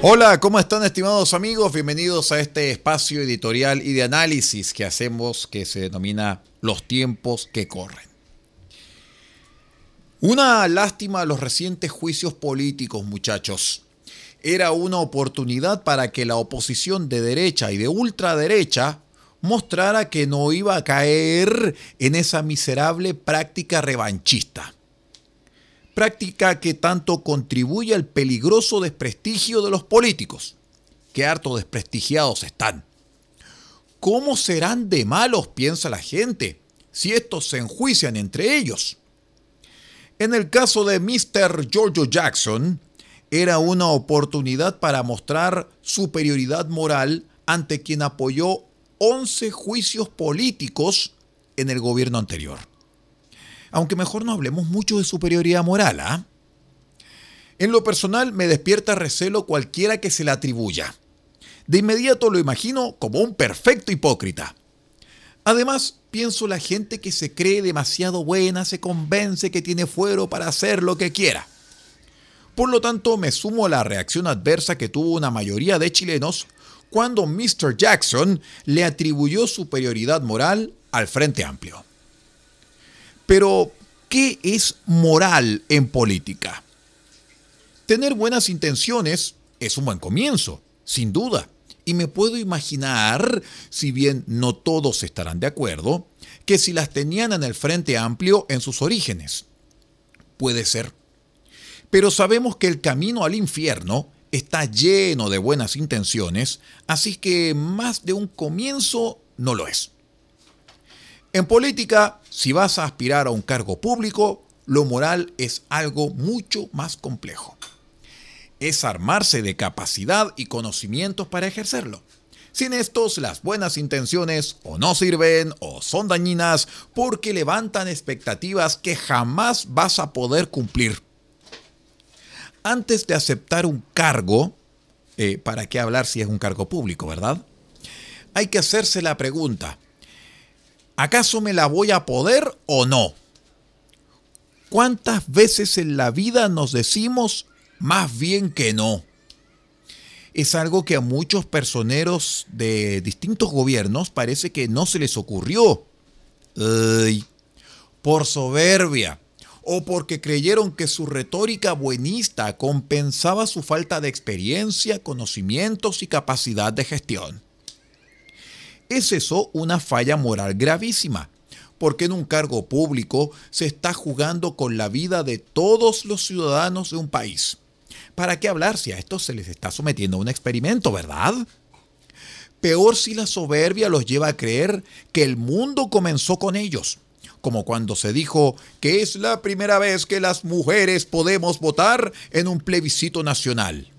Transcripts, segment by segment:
Hola, ¿cómo están estimados amigos? Bienvenidos a este espacio editorial y de análisis que hacemos que se denomina Los tiempos que corren. Una lástima a los recientes juicios políticos, muchachos. Era una oportunidad para que la oposición de derecha y de ultraderecha mostrara que no iba a caer en esa miserable práctica revanchista práctica que tanto contribuye al peligroso desprestigio de los políticos, que harto desprestigiados están. ¿Cómo serán de malos, piensa la gente, si estos se enjuician entre ellos? En el caso de Mr. Giorgio Jackson, era una oportunidad para mostrar superioridad moral ante quien apoyó 11 juicios políticos en el gobierno anterior aunque mejor no hablemos mucho de superioridad moral. ¿ah? En lo personal me despierta recelo cualquiera que se le atribuya. De inmediato lo imagino como un perfecto hipócrita. Además, pienso la gente que se cree demasiado buena se convence que tiene fuero para hacer lo que quiera. Por lo tanto, me sumo a la reacción adversa que tuvo una mayoría de chilenos cuando Mr. Jackson le atribuyó superioridad moral al Frente Amplio. Pero, ¿qué es moral en política? Tener buenas intenciones es un buen comienzo, sin duda. Y me puedo imaginar, si bien no todos estarán de acuerdo, que si las tenían en el Frente Amplio en sus orígenes. Puede ser. Pero sabemos que el camino al infierno está lleno de buenas intenciones, así que más de un comienzo no lo es. En política, si vas a aspirar a un cargo público, lo moral es algo mucho más complejo. Es armarse de capacidad y conocimientos para ejercerlo. Sin estos, las buenas intenciones o no sirven o son dañinas porque levantan expectativas que jamás vas a poder cumplir. Antes de aceptar un cargo, eh, ¿para qué hablar si es un cargo público, verdad? Hay que hacerse la pregunta, ¿Acaso me la voy a poder o no? ¿Cuántas veces en la vida nos decimos más bien que no? Es algo que a muchos personeros de distintos gobiernos parece que no se les ocurrió. por soberbia o porque creyeron que su retórica buenista compensaba su falta de experiencia, conocimientos y capacidad de gestión. ¿Es eso una falla moral gravísima? Porque en un cargo público se está jugando con la vida de todos los ciudadanos de un país. ¿Para qué hablar si a estos se les está sometiendo a un experimento, verdad? Peor si la soberbia los lleva a creer que el mundo comenzó con ellos, como cuando se dijo que es la primera vez que las mujeres podemos votar en un plebiscito nacional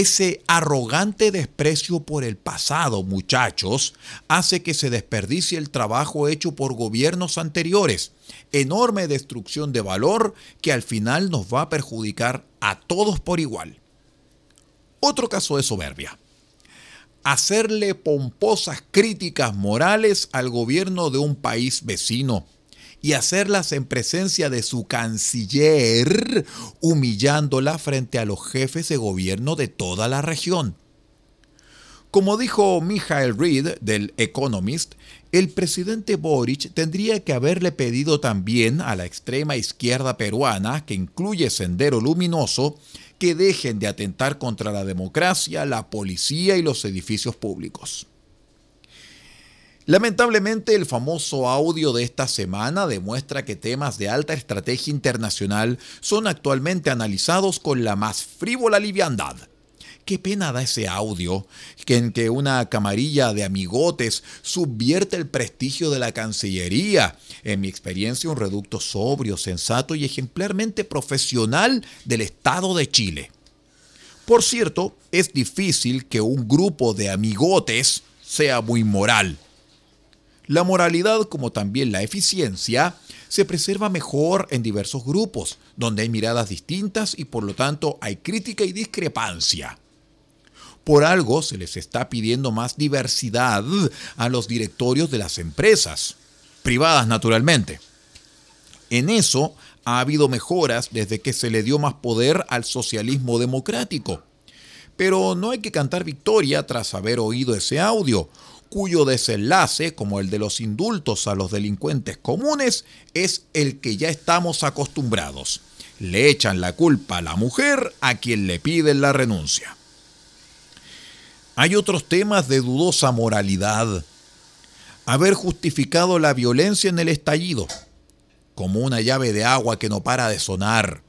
ese arrogante desprecio por el pasado, muchachos, hace que se desperdicie el trabajo hecho por gobiernos anteriores. Enorme destrucción de valor que al final nos va a perjudicar a todos por igual. Otro caso de soberbia. Hacerle pomposas críticas morales al gobierno de un país vecino y hacerlas en presencia de su canciller, humillándola frente a los jefes de gobierno de toda la región. Como dijo Michael Reed del Economist, el presidente Boric tendría que haberle pedido también a la extrema izquierda peruana, que incluye Sendero Luminoso, que dejen de atentar contra la democracia, la policía y los edificios públicos. Lamentablemente, el famoso audio de esta semana demuestra que temas de alta estrategia internacional son actualmente analizados con la más frívola liviandad. Qué pena da ese audio, que en que una camarilla de amigotes subvierte el prestigio de la Cancillería. En mi experiencia, un reducto sobrio, sensato y ejemplarmente profesional del Estado de Chile. Por cierto, es difícil que un grupo de amigotes sea muy moral La moralidad, como también la eficiencia, se preserva mejor en diversos grupos, donde hay miradas distintas y por lo tanto hay crítica y discrepancia. Por algo se les está pidiendo más diversidad a los directorios de las empresas, privadas naturalmente. En eso ha habido mejoras desde que se le dio más poder al socialismo democrático. Pero no hay que cantar victoria tras haber oído ese audio, cuyo desenlace, como el de los indultos a los delincuentes comunes, es el que ya estamos acostumbrados. Le echan la culpa a la mujer a quien le piden la renuncia. Hay otros temas de dudosa moralidad. Haber justificado la violencia en el estallido, como una llave de agua que no para de sonar.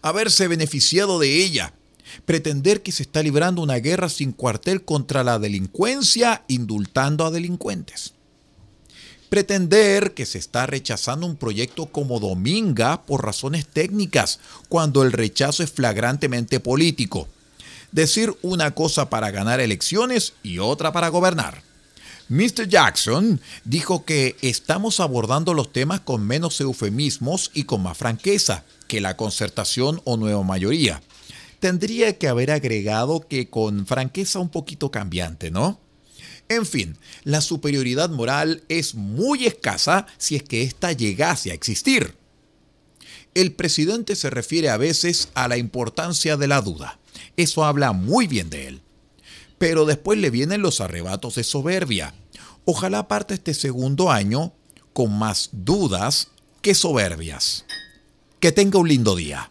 Haberse beneficiado de ella, pretender que se está librando una guerra sin cuartel contra la delincuencia, indultando a delincuentes. Pretender que se está rechazando un proyecto como Dominga por razones técnicas, cuando el rechazo es flagrantemente político. Decir una cosa para ganar elecciones y otra para gobernar. Mr. Jackson dijo que estamos abordando los temas con menos eufemismos y con más franqueza que la concertación o nueva mayoría tendría que haber agregado que con franqueza un poquito cambiante, ¿no? En fin, la superioridad moral es muy escasa si es que ésta llegase a existir. El presidente se refiere a veces a la importancia de la duda. Eso habla muy bien de él. Pero después le vienen los arrebatos de soberbia. Ojalá parte este segundo año con más dudas que soberbias. Que tenga un lindo día.